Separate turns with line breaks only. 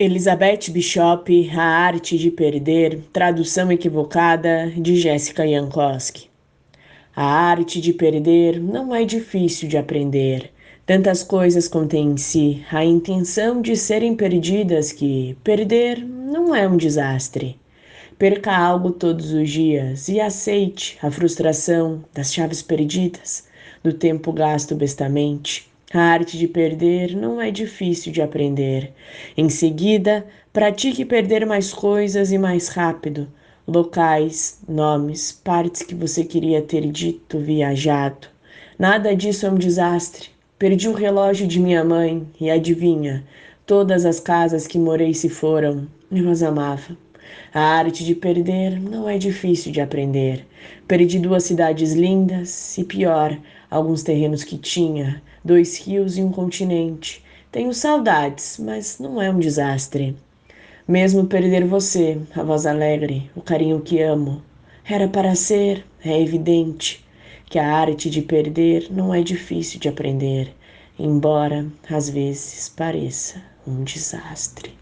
Elizabeth Bishop, A Arte de Perder, tradução equivocada de Jessica Jankowski. A arte de perder não é difícil de aprender. Tantas coisas contém em si a intenção de serem perdidas que perder não é um desastre. Perca algo todos os dias e aceite a frustração das chaves perdidas, do tempo gasto bestamente a arte de perder não é difícil de aprender. Em seguida, pratique perder mais coisas e mais rápido. Locais, nomes, partes que você queria ter dito, viajado. Nada disso é um desastre. Perdi o relógio de minha mãe e adivinha, todas as casas que morei se foram. Eu as amava. A arte de perder não é difícil de aprender. Perdi duas cidades lindas e pior, alguns terrenos que tinha, dois rios e um continente. Tenho saudades, mas não é um desastre. Mesmo perder você, a voz alegre, o carinho que amo, era para ser, é evidente que a arte de perder não é difícil de aprender, embora às vezes pareça um desastre.